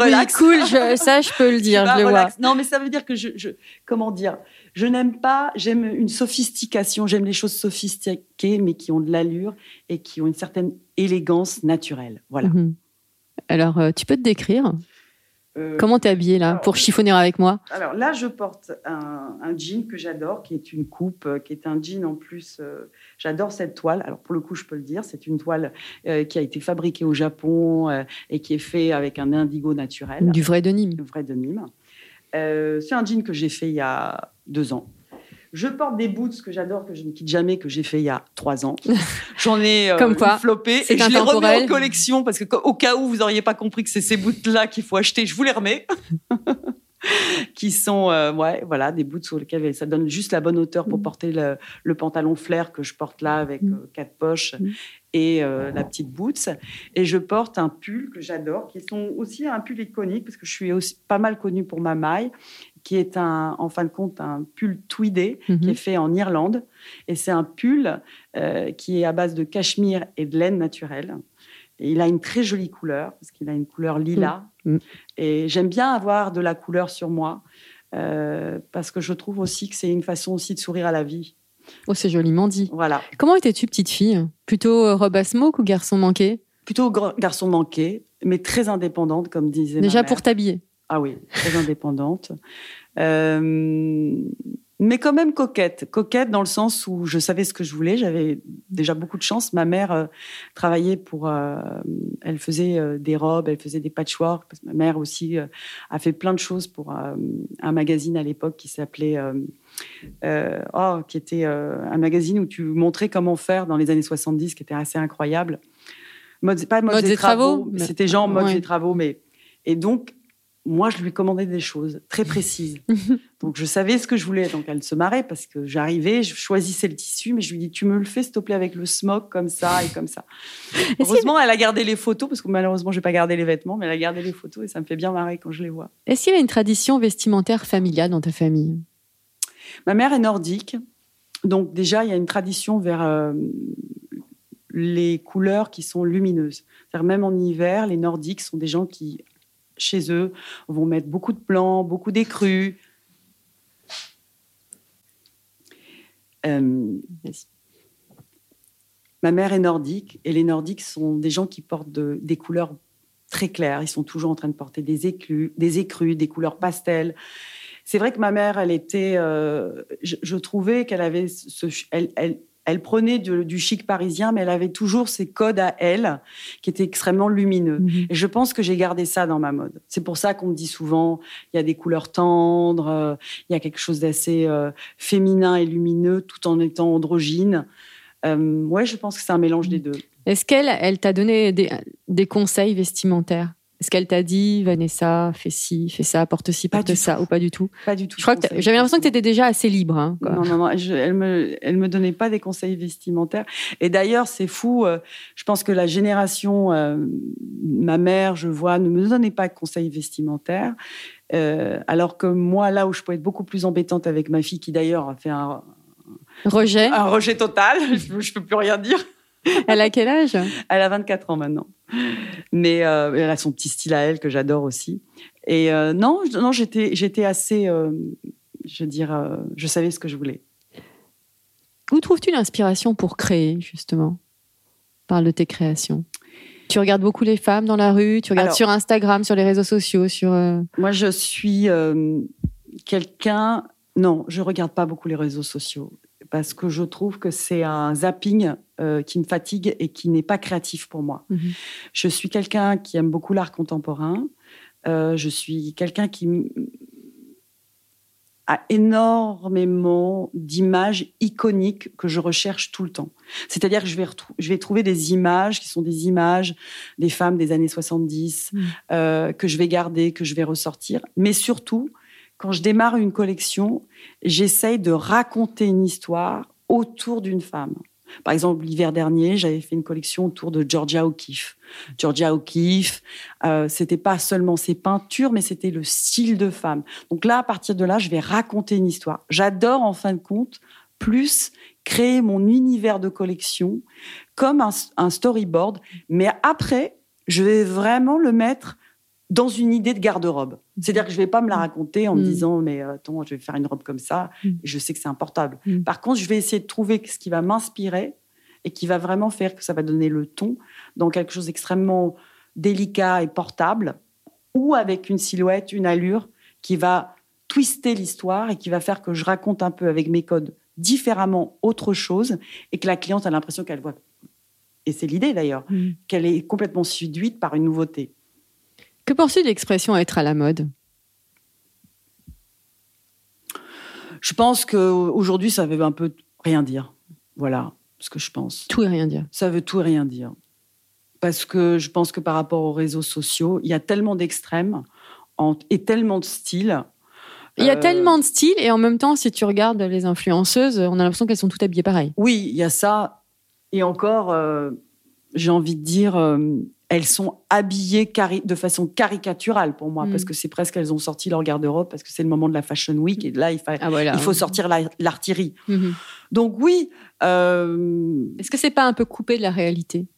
[SPEAKER 1] Oui, cool, je- ça, je peux le dire, je le vois.
[SPEAKER 2] relax. Non, mais ça veut dire que je, je- comment dire, je n'aime pas, j'aime une sophistication, j'aime les choses sophistiquées, mais qui ont de l'allure et qui ont une certaine élégance naturelle. Voilà.
[SPEAKER 1] Mhm. Alors, euh, tu peux te décrire?
[SPEAKER 2] Euh,
[SPEAKER 1] Comment t'es habillée là
[SPEAKER 2] alors,
[SPEAKER 1] pour chiffonner avec moi
[SPEAKER 2] Alors là, je porte un, un jean que j'adore, qui est une coupe, euh, qui est un jean en plus. euh, j'adore cette toile. Alors pour le coup, je peux le dire, c'est une toile euh, qui a été fabriquée au Japon et qui est fait avec un indigo naturel.
[SPEAKER 1] Du vrai denim.
[SPEAKER 2] le vrai denim. Euh, c'est un jean que j'ai fait il y a deux ans. Je porte des boots que j'adore, que je ne quitte jamais, que j'ai fait il y a trois ans. J'en ai euh,
[SPEAKER 1] Comme quoi, c'est
[SPEAKER 2] et je les remets en collection parce que au cas où vous n'auriez pas compris que c'est ces boots-là qu'il faut acheter, je vous les remets. qui sont euh, ouais voilà des boots sur lesquels ça donne juste la bonne hauteur pour
[SPEAKER 1] Mm.
[SPEAKER 2] porter le, le pantalon flair que je porte là avec
[SPEAKER 1] Mm.
[SPEAKER 2] euh, quatre poches
[SPEAKER 1] Mm.
[SPEAKER 2] et euh, la petite Boots. Et je porte un pull que j'adore, qui est aussi un pull iconique, parce que je suis aussi pas mal connue pour ma maille, qui est un, en fin de compte un pull tweedé, qui
[SPEAKER 1] Mhm.
[SPEAKER 2] est fait en Irlande. Et c'est un pull euh, qui est à base de cachemire et de laine naturelle. Et il a une très jolie couleur, parce qu'il a une couleur lilas.
[SPEAKER 1] Mhm.
[SPEAKER 2] Et j'aime bien avoir de la couleur sur moi, euh, parce que je trouve aussi que c'est une façon aussi de sourire à la vie.
[SPEAKER 1] Oh, c'est joliment dit.
[SPEAKER 2] Voilà.
[SPEAKER 1] Comment étais-tu petite fille? Plutôt euh, robe à smoke ou garçon manqué?
[SPEAKER 2] Plutôt garçon manqué, mais très indépendante, comme disait ma
[SPEAKER 1] Déjà
[SPEAKER 2] mère.
[SPEAKER 1] pour t'habiller.
[SPEAKER 2] Ah oui, très indépendante. Euh, mais quand même coquette. Coquette dans le sens où je savais ce que je voulais. J'avais déjà beaucoup de chance. Ma mère euh, travaillait pour. euh, elle faisait des robes, elle faisait des patchwork. Parce que ma mère aussi a fait plein de choses pour un magazine à l'époque qui s'appelait. oh, qui était un magazine où tu montrais comment faire dans les années 70, qui était assez incroyable. Modes, pas Modes et
[SPEAKER 1] et
[SPEAKER 2] travaux,
[SPEAKER 1] travaux, mais-
[SPEAKER 2] c'était genre
[SPEAKER 1] Ouais.
[SPEAKER 2] et travaux, mais et donc moi, je lui commandais des choses très précises. donc, je savais ce que je voulais. Donc, elle se marrait parce que j'arrivais, je choisissais le tissu, mais je lui dis, tu me le fais, s'il te plaît, avec le smock, comme ça et comme ça. Heureusement, elle a gardé les photos, parce que malheureusement, je n'ai pas gardé les vêtements, mais elle a gardé les photos et ça me fait bien marrer quand je les vois.
[SPEAKER 1] Est-ce qu'il y a une tradition vestimentaire familiale dans ta famille?
[SPEAKER 2] Ma mère est nordique. Donc, déjà, il y a une tradition vers euh, les couleurs qui sont lumineuses. C'est-à-dire, même en hiver, les nordiques sont des gens qui, chez eux, vont mettre beaucoup de blanc, beaucoup d'écrus. Euh, ma mère est nordique et les nordiques sont des gens qui portent de- des couleurs très claires. Ils sont toujours en train de porter des éclus, des écrus, des couleurs pastel. C'est vrai que ma mère, elle était, euh, je, je trouvais qu'elle avait ce, elle, elle, elle prenait du chic parisien, mais elle avait toujours ses codes à elle qui étaient extrêmement lumineux. Et je pense que j'ai gardé ça dans ma mode. C'est pour ça qu'on me dit souvent, il y a des couleurs tendres, euh, il y a quelque chose d'assez euh, féminin et lumineux, tout en étant androgyne. Euh, ouais, je pense que c'est un mélange des deux.
[SPEAKER 1] Est-ce qu'elle elle t'a donné des, des conseils vestimentaires? Est-ce qu'elle t'a dit, Vanessa, fais ci, fais ça, porte ci, porte ça,
[SPEAKER 2] tout.
[SPEAKER 1] ou pas du tout
[SPEAKER 2] Pas du tout.
[SPEAKER 1] Je crois que j'avais l'impression que tu étais déjà assez libre. hein, quoi.
[SPEAKER 2] Non, non, non, je- elle me, elle me donnait pas des conseils vestimentaires. Et d'ailleurs, c'est fou. euh, je pense que la génération, euh, ma mère, je vois, ne me donnait pas de conseils vestimentaires. Euh, alors que moi, là où je pouvais être beaucoup plus embêtante avec ma fille, qui d'ailleurs a fait un,
[SPEAKER 1] Rejet,
[SPEAKER 2] un rejet total, je, je peux plus rien dire.
[SPEAKER 1] Elle a quel âge?
[SPEAKER 2] Elle a 24 ans maintenant. Mais euh, elle a son petit style à elle que j'adore aussi. Et euh, non, non j'étais, j'étais assez, euh, je veux dire, je savais ce que je voulais.
[SPEAKER 1] Où trouves-tu l'inspiration pour créer, justement Parle de tes créations? Tu regardes beaucoup les femmes dans la rue, tu regardes
[SPEAKER 2] Alors-
[SPEAKER 1] sur Instagram, sur les réseaux sociaux, sur.
[SPEAKER 2] Moi, je suis quelqu'un. Non, je regarde pas beaucoup les réseaux sociaux parce que je trouve que c'est un zapping euh, qui me fatigue et qui n'est pas créatif pour moi.
[SPEAKER 1] Mhm.
[SPEAKER 2] Je suis quelqu'un qui aime beaucoup l'art contemporain. Euh, je suis quelqu'un qui a énormément d'images iconiques que je recherche tout le temps. C'est-à-dire que je vais, je vais trouver des images qui sont des images des femmes des années 70
[SPEAKER 1] Mhm.
[SPEAKER 2] euh, que je vais garder, que je vais ressortir. Mais surtout, quand je démarre une collection, j'essaye de raconter une histoire autour d'une femme. Par exemple, l'hiver dernier, j'avais fait une collection autour de Georgia O'Keeffe. Georgia O'Keeffe, euh, c'était pas seulement ses peintures, mais c'était le style de femme. Donc là, à partir de là, je vais raconter une histoire. J'adore, en fin de compte, plus créer mon univers de collection comme un, un storyboard, mais après, je vais vraiment le mettre dans une idée de garde-robe. C'est-à-dire que je vais pas me la raconter en me
[SPEAKER 1] Mm.
[SPEAKER 2] disant mais euh, attends, je vais faire une robe comme ça,
[SPEAKER 1] Mm.
[SPEAKER 2] je sais que c'est importable.
[SPEAKER 1] Mm.
[SPEAKER 2] Par contre, je vais essayer de trouver ce qui va m'inspirer et qui va vraiment faire que ça va donner le ton dans quelque chose d'extrêmement délicat et portable ou avec une silhouette, une allure qui va twister l'histoire et qui va faire que je raconte un peu avec mes codes différemment autre chose et que la cliente a l'impression qu'elle voit et c'est l'idée d'ailleurs,
[SPEAKER 1] Mm.
[SPEAKER 2] qu'elle est complètement séduite par une nouveauté.
[SPEAKER 1] Que de l'expression être à la mode?
[SPEAKER 2] Je pense qu'aujourd'hui, ça veut un peu rien dire. Voilà ce que je pense.
[SPEAKER 1] Tout et rien dire.
[SPEAKER 2] Ça veut tout et rien dire. Parce que je pense que par rapport aux réseaux sociaux, il y a tellement d'extrêmes et tellement de styles.
[SPEAKER 1] Il y a
[SPEAKER 2] Euh,
[SPEAKER 1] tellement de styles et en même temps, si tu regardes les influenceuses, on a l'impression qu'elles sont toutes habillées pareil.
[SPEAKER 2] Oui, il y a ça. Et encore, euh, j'ai envie de dire, euh, elles sont habillées de façon caricaturale pour moi,
[SPEAKER 1] Mm.
[SPEAKER 2] parce que c'est presque elles ont sorti leur garde-robe, parce que c'est le moment de la Fashion Week, et là, il, fa-
[SPEAKER 1] Ah voilà.
[SPEAKER 2] il faut sortir la- l'artillerie.
[SPEAKER 1] Mhm.
[SPEAKER 2] Donc oui, euh,
[SPEAKER 1] Est-ce que c'est pas un peu coupé de la réalité?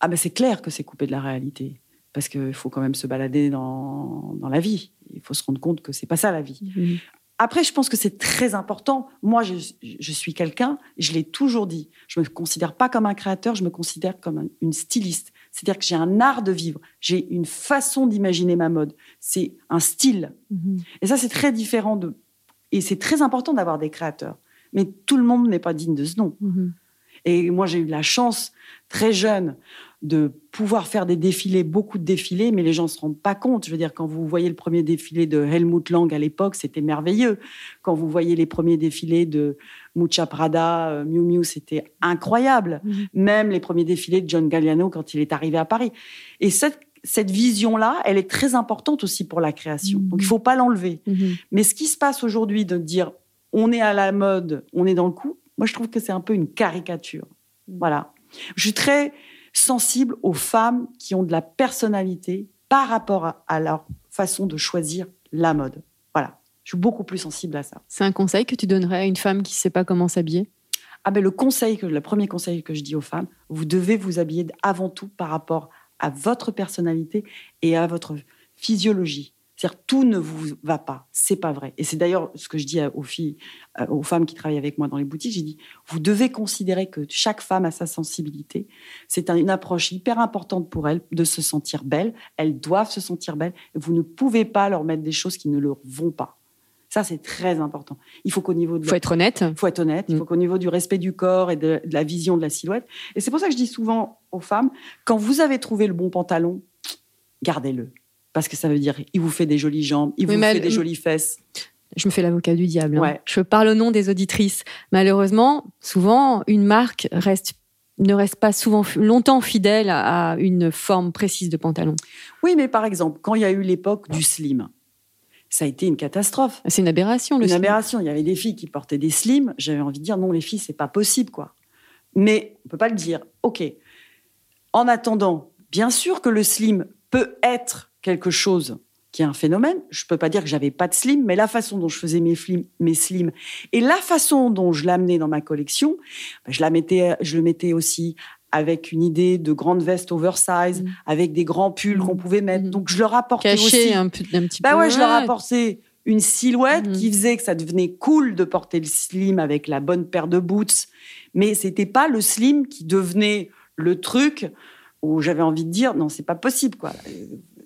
[SPEAKER 2] Ah ben c'est clair que c'est coupé de la réalité, parce qu'il faut quand même se balader dans, dans la vie. Il faut se rendre compte que c'est pas ça la vie.
[SPEAKER 1] Mhm.
[SPEAKER 2] Après, je pense que c'est très important. Moi, je, je suis quelqu'un, je l'ai toujours dit, je me considère pas comme un créateur, je me considère comme un- une styliste. C'est-à-dire que j'ai un art de vivre, j'ai une façon d'imaginer ma mode, c'est un style.
[SPEAKER 1] Mhm.
[SPEAKER 2] Et ça, c'est très différent de. Et c'est très important d'avoir des créateurs. Mais tout le monde n'est pas digne de ce nom.
[SPEAKER 1] Mhm.
[SPEAKER 2] Et moi, j'ai eu la chance, très jeune, de pouvoir faire des défilés, beaucoup de défilés, mais les gens ne se rendent pas compte. Je veux dire, quand vous voyez le premier défilé de Helmut Lang à l'époque, c'était merveilleux. Quand vous voyez les premiers défilés de Mucha Prada, euh, Miu Miu, c'était incroyable.
[SPEAKER 1] Mhm.
[SPEAKER 2] Même les premiers défilés de John Galliano quand il est arrivé à Paris. Et cette, cette vision-là, elle est très importante aussi pour la création.
[SPEAKER 1] Mhm.
[SPEAKER 2] Donc, il ne faut pas l'enlever.
[SPEAKER 1] Mhm.
[SPEAKER 2] Mais ce qui se passe aujourd'hui de dire on est à la mode, on est dans le coup, moi je trouve que c'est un peu une caricature. Voilà. Je suis très sensible aux femmes qui ont de la personnalité par rapport à, à leur façon de choisir la mode. Voilà. Je suis beaucoup plus sensible à ça.
[SPEAKER 1] C'est un conseil que tu donnerais à une femme qui ne sait pas comment s'habiller?
[SPEAKER 2] Ah ben le conseil que le premier conseil que je dis aux femmes, vous devez vous habiller avant tout par rapport à votre personnalité et à votre physiologie. C'est-à-dire tout ne vous va pas, c'est pas vrai. Et c'est d'ailleurs ce que je dis aux filles, euh, aux femmes qui travaillent avec moi dans les boutiques. J'ai dit, vous devez considérer que chaque femme a sa sensibilité. C'est un- une approche hyper importante pour elles de se sentir belle. Elles doivent se sentir belles. Vous ne pouvez pas leur mettre des choses qui ne leur vont pas. Ça, c'est très important. Il faut qu'au niveau de
[SPEAKER 1] Il faut être honnête.
[SPEAKER 2] il faut être honnête, il faut qu'au niveau du respect du corps et de, de la vision de la silhouette. Et c'est pour ça que je dis souvent aux femmes, quand vous avez trouvé le bon pantalon, gardez-le. Parce que ça veut dire, il vous fait des jolies jambes, il
[SPEAKER 1] Oui,
[SPEAKER 2] vous fait
[SPEAKER 1] elle-
[SPEAKER 2] des jolies fesses.
[SPEAKER 1] Je me fais l'avocat du diable. hein. Je parle au nom des auditrices. Malheureusement, souvent, une marque reste, ne reste pas souvent longtemps fidèle à une forme précise de pantalon.
[SPEAKER 2] Oui, mais par exemple, quand il y a eu l'époque du slim, ça a été une catastrophe.
[SPEAKER 1] C'est une aberration, le
[SPEAKER 2] une
[SPEAKER 1] slim.
[SPEAKER 2] aberration. Il y avait des filles qui portaient des slims. J'avais envie de dire, non, les filles, c'est pas possible, quoi. Mais on peut pas le dire. OK. En attendant, bien sûr que le slim peut être quelque chose qui est un phénomène. Je peux pas dire que j'avais pas de slim, mais la façon dont je faisais mes, flim- mes slims et la façon dont je l'amenais dans ma collection, ben, je la mettais, je le mettais aussi avec une idée de grande veste oversize,
[SPEAKER 1] Mm.
[SPEAKER 2] avec des grands pulls
[SPEAKER 1] Mm.
[SPEAKER 2] qu'on pouvait mettre.
[SPEAKER 1] Mm.
[SPEAKER 2] Donc je leur apportais aussi
[SPEAKER 1] Caché un, peu- un petit
[SPEAKER 2] bah
[SPEAKER 1] peu.
[SPEAKER 2] ouais, je leur apportais une silhouette qui faisait que ça devenait cool de porter le slim avec la bonne paire de boots. Mais c'était pas le slim qui devenait le truc où j'avais envie de dire non, c'est pas possible, quoi.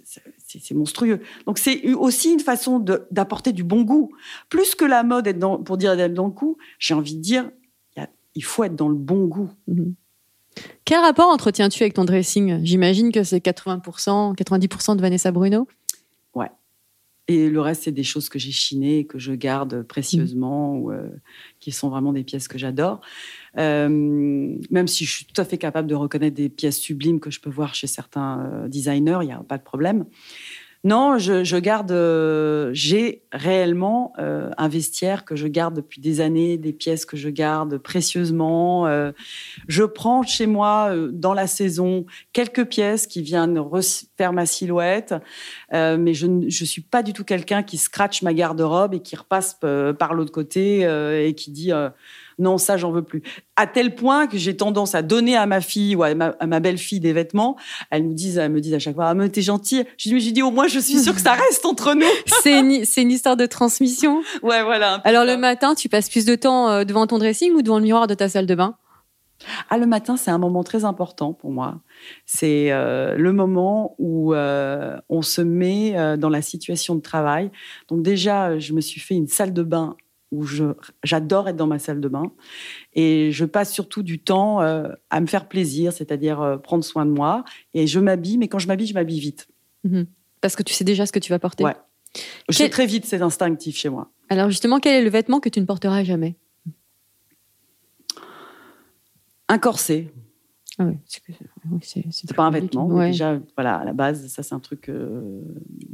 [SPEAKER 2] C'est- monstrueux. Donc c'est aussi une façon d'apporter du bon goût. Plus que la mode être dans, pour dire d'être dans le coup, j'ai envie de dire il faut être dans le bon goût.
[SPEAKER 1] Mhm. Quel rapport entretiens-tu avec ton dressing? J'imagine que c'est 80%, 90% de Vanessa Bruno.
[SPEAKER 2] Et le reste, c'est des choses que j'ai chinées, que je garde précieusement, ou euh, qui sont vraiment des pièces que j'adore. Euh, même si je suis tout à fait capable de reconnaître des pièces sublimes que je peux voir chez certains euh, designers, il n'y a pas de problème. Non, je, garde. euh, j'ai réellement euh, un vestiaire que je garde depuis des années, des pièces que je garde précieusement. euh, je prends chez moi, dans la saison, quelques pièces qui viennent refaire ma silhouette. Mais je ne suis pas du tout quelqu'un qui scratche ma garde-robe et qui repasse par l'autre côté et qui dit non, ça, j'en veux plus. À tel point que j'ai tendance à donner à ma fille ou à ma, belle-fille des vêtements. Elles nous disent, elles me disent à chaque fois, ah, mais t'es gentille. Je dis, dit, au moins, je suis sûre que ça reste entre nous.
[SPEAKER 1] C'est une, c'est une histoire de transmission.
[SPEAKER 2] ouais, voilà.
[SPEAKER 1] Alors
[SPEAKER 2] ça.
[SPEAKER 1] le matin, tu passes plus de temps euh, devant ton dressing ou devant le miroir de ta salle de bain?
[SPEAKER 2] Ah, le matin, c'est un moment très important pour moi. C'est euh, le moment où euh, on se met euh, dans la situation de travail. Donc déjà, je me suis fait une salle de bain où j'adore être dans ma salle de bain. Et je passe surtout du temps euh, à me faire plaisir, c'est-à-dire euh, prendre soin de moi. Et je m'habille, mais quand je m'habille, je m'habille vite.
[SPEAKER 1] Mhm. Parce que tu sais déjà ce que tu vas porter.
[SPEAKER 2] Ouais. Je sais très vite, c'est instinctif chez moi.
[SPEAKER 1] Alors justement, quel est le vêtement que tu ne porteras jamais?
[SPEAKER 2] Un corset,
[SPEAKER 1] ah que- oui, c'est-
[SPEAKER 2] pas un vêtement. mais
[SPEAKER 1] Ouais.
[SPEAKER 2] Déjà, voilà, à la base, ça c'est un truc, euh,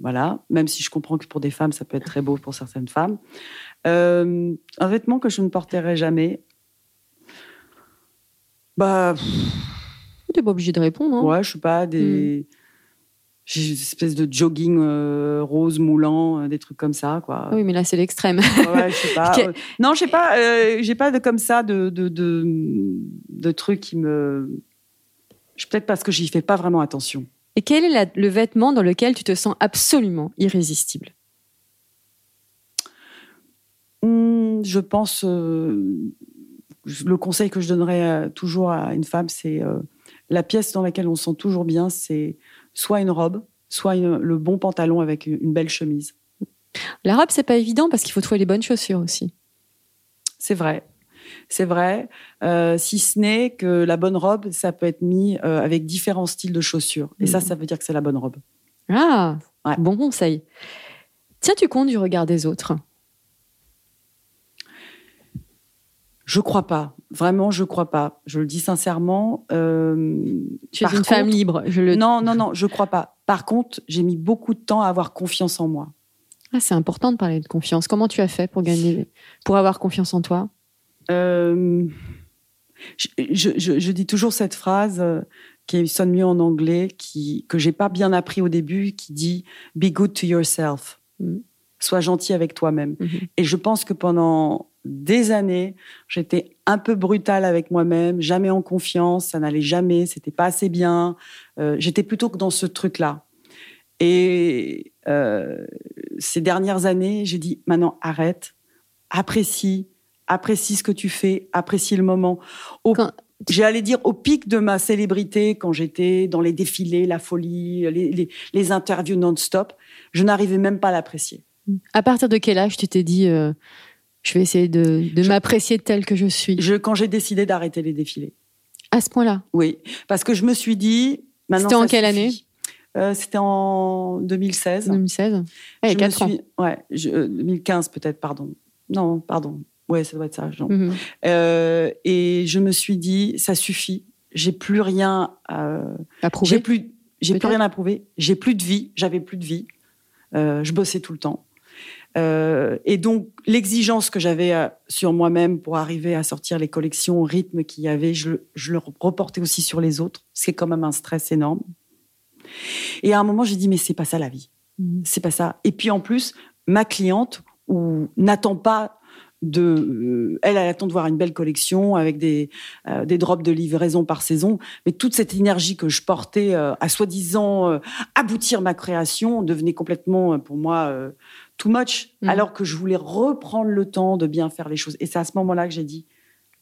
[SPEAKER 2] voilà. Même si je comprends que pour des femmes, ça peut être très beau pour certaines femmes. Euh, un vêtement que je ne porterai jamais. Bah,
[SPEAKER 1] T'es pas obligé de répondre. Hein.
[SPEAKER 2] Ouais, je sais pas, des. J'ai une espèce de jogging euh, rose moulant, euh, des trucs comme ça, quoi.
[SPEAKER 1] Ah oui, mais là, c'est l'extrême.
[SPEAKER 2] Ouais, je sais pas. Non, je sais pas. j'ai pas de comme ça de de, de, de trucs qui me. Peut-être parce que j'y fais pas vraiment attention.
[SPEAKER 1] Et quel est la- le vêtement dans lequel tu te sens absolument irrésistible?
[SPEAKER 2] Hmm, je pense. euh, le conseil que je donnerais euh, toujours à une femme, c'est euh, la pièce dans laquelle on se sent toujours bien, c'est soit une robe, soit une- le bon pantalon avec une belle chemise.
[SPEAKER 1] La robe, c'est pas évident parce qu'il faut trouver les bonnes chaussures aussi.
[SPEAKER 2] C'est vrai. C'est vrai. Euh, si ce n'est que la bonne robe, ça peut être mis euh, avec différents styles de chaussures. Et ça,
[SPEAKER 1] Mhm.
[SPEAKER 2] ça veut dire que c'est la bonne robe.
[SPEAKER 1] Ah,
[SPEAKER 2] Ouais.
[SPEAKER 1] bon conseil. Tiens-tu compte du regard des autres?
[SPEAKER 2] Je crois pas. Vraiment, je crois pas. Je le dis sincèrement. Euh,
[SPEAKER 1] Tu es une femme libre. Je le...
[SPEAKER 2] Non, non, non, je crois pas. Par contre, j'ai mis beaucoup de temps à avoir confiance en moi.
[SPEAKER 1] Ah, c'est important de parler de confiance. Comment tu as fait pour gagner, pour avoir confiance en toi?
[SPEAKER 2] Euh, je, je- je- je dis toujours cette phrase euh, qui sonne mieux en anglais, qui, que j'ai pas bien appris au début, qui dit Be good to yourself.
[SPEAKER 1] Mhm.
[SPEAKER 2] Sois gentil avec toi-même.
[SPEAKER 1] Mhm.
[SPEAKER 2] Et je pense que pendant des années, j'étais un peu brutale avec moi-même, jamais en confiance, ça n'allait jamais, c'était pas assez bien. Euh, j'étais plutôt que dans ce truc-là. Et euh, ces dernières années, j'ai dit maintenant arrête, apprécie, apprécie ce que tu fais, apprécie le moment. Au-
[SPEAKER 1] Quand-
[SPEAKER 2] J'ai allé dire au pic de ma célébrité, quand j'étais dans les défilés, la folie, les, les- les interviews non-stop, je n'arrivais même pas à l'apprécier.
[SPEAKER 1] À partir de quel âge tu t'es dit euh, je vais essayer de, de
[SPEAKER 2] Je-
[SPEAKER 1] m'apprécier tel que je suis
[SPEAKER 2] Je, quand j'ai décidé d'arrêter les défilés.
[SPEAKER 1] À ce point-là
[SPEAKER 2] Oui, parce que je me suis dit.
[SPEAKER 1] C'était en
[SPEAKER 2] ça
[SPEAKER 1] quelle
[SPEAKER 2] suffit.
[SPEAKER 1] année?
[SPEAKER 2] Euh, C'était en 2016.
[SPEAKER 1] 2016 Ouais,
[SPEAKER 2] Je me
[SPEAKER 1] 4 ans.
[SPEAKER 2] suis- Ouais, je- euh, 2015 peut-être, pardon. Non, pardon. Ouais, ça doit être ça.
[SPEAKER 1] Mhm.
[SPEAKER 2] Euh, et je me suis dit, ça suffit. J'ai plus rien. à-
[SPEAKER 1] Approuvé
[SPEAKER 2] J'ai plus. J'ai plus rien à prouver. J'ai plus de vie. J'avais plus de vie. Euh, je bossais tout le temps. Euh, et donc l'exigence que j'avais euh, sur moi-même pour arriver à sortir les collections au rythme qu'il y avait, je, le- je le reportais aussi sur les autres. C'est quand même un stress énorme. Et à un moment, j'ai dit mais c'est pas ça la vie.
[SPEAKER 1] Mhm.
[SPEAKER 2] C'est pas ça. Et puis en plus, ma cliente ou n'attend pas de, euh, elle, elle attend de voir une belle collection avec des euh, des drops de livraison par saison. Mais toute cette énergie que je portais euh, à soi-disant aboutir ma création devenait complètement pour moi too much.
[SPEAKER 1] Mhm.
[SPEAKER 2] Alors que je voulais reprendre le temps de bien faire les choses. Et c'est à ce moment-là que j'ai dit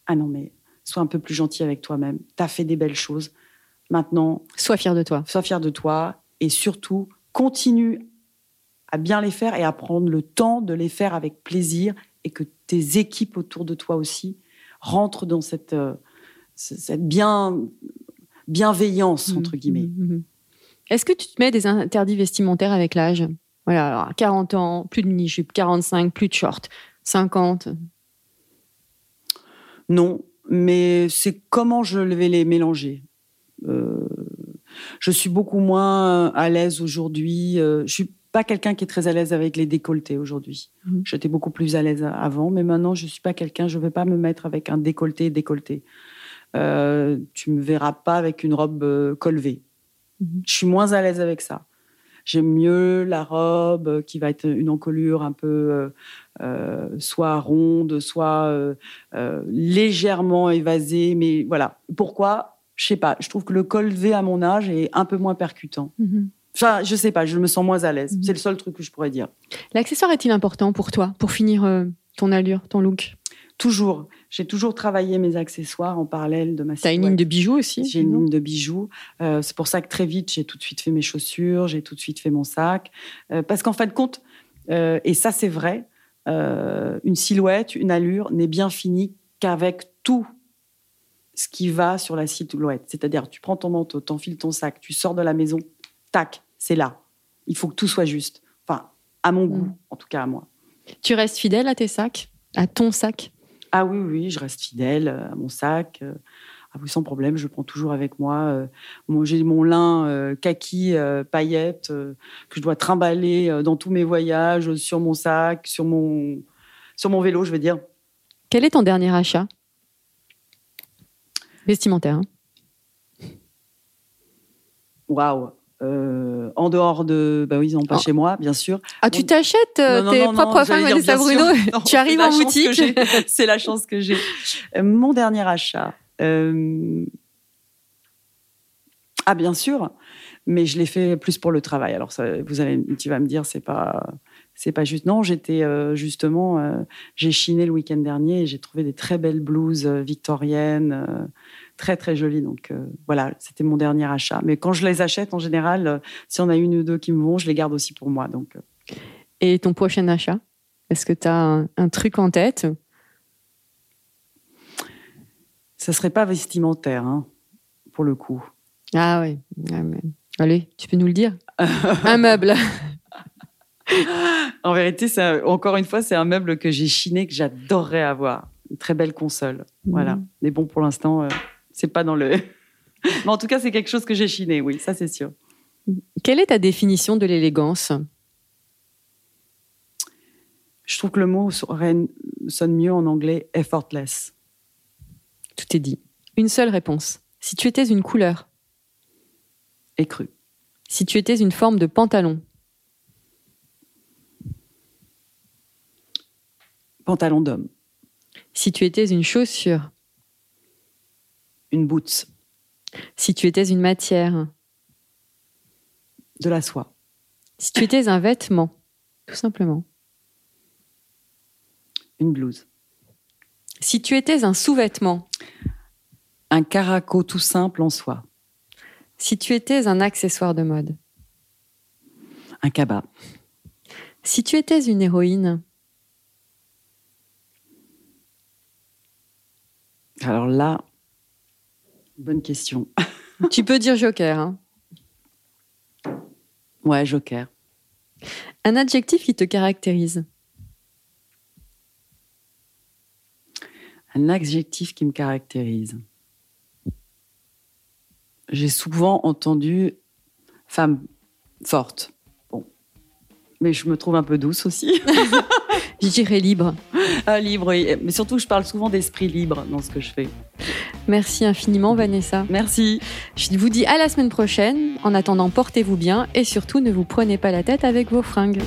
[SPEAKER 2] ah non mais sois un peu plus gentil avec toi-même. T'as fait des belles choses. Maintenant,
[SPEAKER 1] Sois fier de toi.
[SPEAKER 2] sois fier de toi et surtout continue à bien les faire et à prendre le temps de les faire avec plaisir et que tes équipes autour de toi aussi rentrent dans cette, euh, cette bien, bienveillance, entre guillemets.
[SPEAKER 1] Mhm. Est-ce que tu te mets des interdits vestimentaires avec l'âge? Voilà, alors à 40 ans, plus de mini-jupe, 45, plus de short, 50.
[SPEAKER 2] Non, mais c'est comment je vais les mélanger. Euh, je suis beaucoup moins à l'aise aujourd'hui. Euh, je suis pas quelqu'un qui est très à l'aise avec les décolletés aujourd'hui.
[SPEAKER 1] Mhm.
[SPEAKER 2] J'étais beaucoup plus à l'aise avant, mais maintenant je suis pas quelqu'un. Je vais pas me mettre avec un décolleté décolleté. Euh, tu me verras pas avec une robe euh, colvée.
[SPEAKER 1] Mhm.
[SPEAKER 2] Je suis moins à l'aise avec ça. J'aime mieux la robe euh, qui va être une encolure un peu euh, euh, soit ronde, soit euh, euh, légèrement évasée. Mais voilà. Pourquoi? Je sais pas. Je trouve que le col V à mon âge est un peu moins percutant.
[SPEAKER 1] Mhm.
[SPEAKER 2] Enfin, je sais pas. Je me sens moins à l'aise.
[SPEAKER 1] Mhm.
[SPEAKER 2] C'est le seul truc que je pourrais dire.
[SPEAKER 1] L'accessoire est-il important pour toi, pour finir ton allure, ton look?
[SPEAKER 2] Toujours. J'ai toujours travaillé mes accessoires en parallèle de ma
[SPEAKER 1] T'as une
[SPEAKER 2] silhouette.
[SPEAKER 1] ligne de bijoux aussi
[SPEAKER 2] J'ai une ligne de bijoux. Euh, c'est pour ça que très vite, j'ai tout de suite fait mes chaussures, j'ai tout de suite fait mon sac. Euh, parce qu'en fin de compte, euh, et ça c'est vrai, une silhouette, une allure n'est bien finie qu'avec tout ce qui va sur la silhouette. C'est-à-dire, tu prends ton manteau, t'enfiles ton sac, tu sors de la maison, tac, c'est là. Il faut que tout soit juste. Enfin, à mon goût,
[SPEAKER 1] Mm.
[SPEAKER 2] en tout cas à moi.
[SPEAKER 1] Tu restes fidèle à tes sacs À ton sac?
[SPEAKER 2] Ah oui, oui, je reste fidèle euh, à mon sac. euh, Ah oui, sans problème, je le prends toujours avec moi. euh, mon- J'ai mon lin euh, kaki, euh, paillettes, euh, que je dois trimballer dans tous mes voyages, sur mon sac, sur mon, sur mon vélo, je veux dire.
[SPEAKER 1] Quel est ton dernier achat? Vestimentaire. hein
[SPEAKER 2] Waouh. Euh, en dehors de, bah oui, ils n'ont pas
[SPEAKER 1] Oh.
[SPEAKER 2] chez moi, bien sûr.
[SPEAKER 1] Ah, tu t'achètes euh, tes
[SPEAKER 2] non,
[SPEAKER 1] propres fringues, Vanessa Bruno.
[SPEAKER 2] Non,
[SPEAKER 1] Tu arrives en boutique.
[SPEAKER 2] C'est la chance que j'ai. Euh, Mon dernier achat. Ah, bien sûr, mais je l'ai fait plus pour le travail. Alors, ça, vous allez, tu vas me dire, c'est pas, c'est pas juste. Non, j'étais justement, j'ai chiné le week-end dernier et j'ai trouvé des très belles blouses victoriennes, très très jolies. Donc euh, voilà, c'était mon dernier achat. Mais quand je les achète, en général, euh, si on a une ou deux qui me vont, je les garde aussi pour moi. Donc euh,
[SPEAKER 1] Et ton prochain achat Est-ce que tu as un, un truc en tête?
[SPEAKER 2] Ça serait pas vestimentaire, hein, pour le coup.
[SPEAKER 1] Ah. Ouais, mais- Allez, tu peux nous le dire? Un meuble.
[SPEAKER 2] En vérité, c'est un- encore une fois, c'est un meuble que j'ai chiné que j'adorerais avoir. Une très belle console. Voilà.
[SPEAKER 1] Mhm.
[SPEAKER 2] Mais bon, pour l'instant, euh, c'est pas dans le. Mais en tout cas, c'est quelque chose que j'ai chiné, oui, ça c'est sûr.
[SPEAKER 1] Quelle est ta définition de l'élégance?
[SPEAKER 2] Je trouve que le mot sonne mieux en anglais effortless.
[SPEAKER 1] Tout est dit. Une seule réponse. Si tu étais une couleur,
[SPEAKER 2] Écru.
[SPEAKER 1] si tu étais une forme de pantalon,
[SPEAKER 2] Pantalon d'homme.
[SPEAKER 1] si tu étais une chaussure,
[SPEAKER 2] Une boots.
[SPEAKER 1] si tu étais une matière,
[SPEAKER 2] De la soie.
[SPEAKER 1] si tu étais un vêtement, tout simplement,
[SPEAKER 2] Une blouse.
[SPEAKER 1] si tu étais un sous-vêtement,
[SPEAKER 2] Un caraco tout simple en soie.
[SPEAKER 1] si tu étais un accessoire de mode,
[SPEAKER 2] Un cabas.
[SPEAKER 1] si tu étais une héroïne,
[SPEAKER 2] Alors là, bonne question.
[SPEAKER 1] tu peux dire joker, hein.
[SPEAKER 2] Ouais, joker.
[SPEAKER 1] un adjectif qui te caractérise,
[SPEAKER 2] Un adjectif qui me caractérise. J'ai souvent entendu femme forte. Bon. Mais je me trouve un peu douce aussi.
[SPEAKER 1] je dirais libre.
[SPEAKER 2] Ah, libre, oui. mais surtout je parle souvent d'esprit libre dans ce que je fais.
[SPEAKER 1] Merci infiniment Vanessa.
[SPEAKER 2] Merci.
[SPEAKER 1] Je vous dis à la semaine prochaine. En attendant, portez-vous bien et surtout ne vous prenez pas la tête avec vos fringues.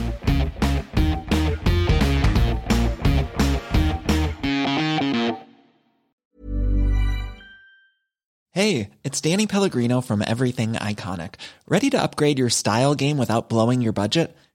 [SPEAKER 3] Hey, it's Danny Pellegrino from Everything Iconic. Ready to upgrade your style game without blowing your budget?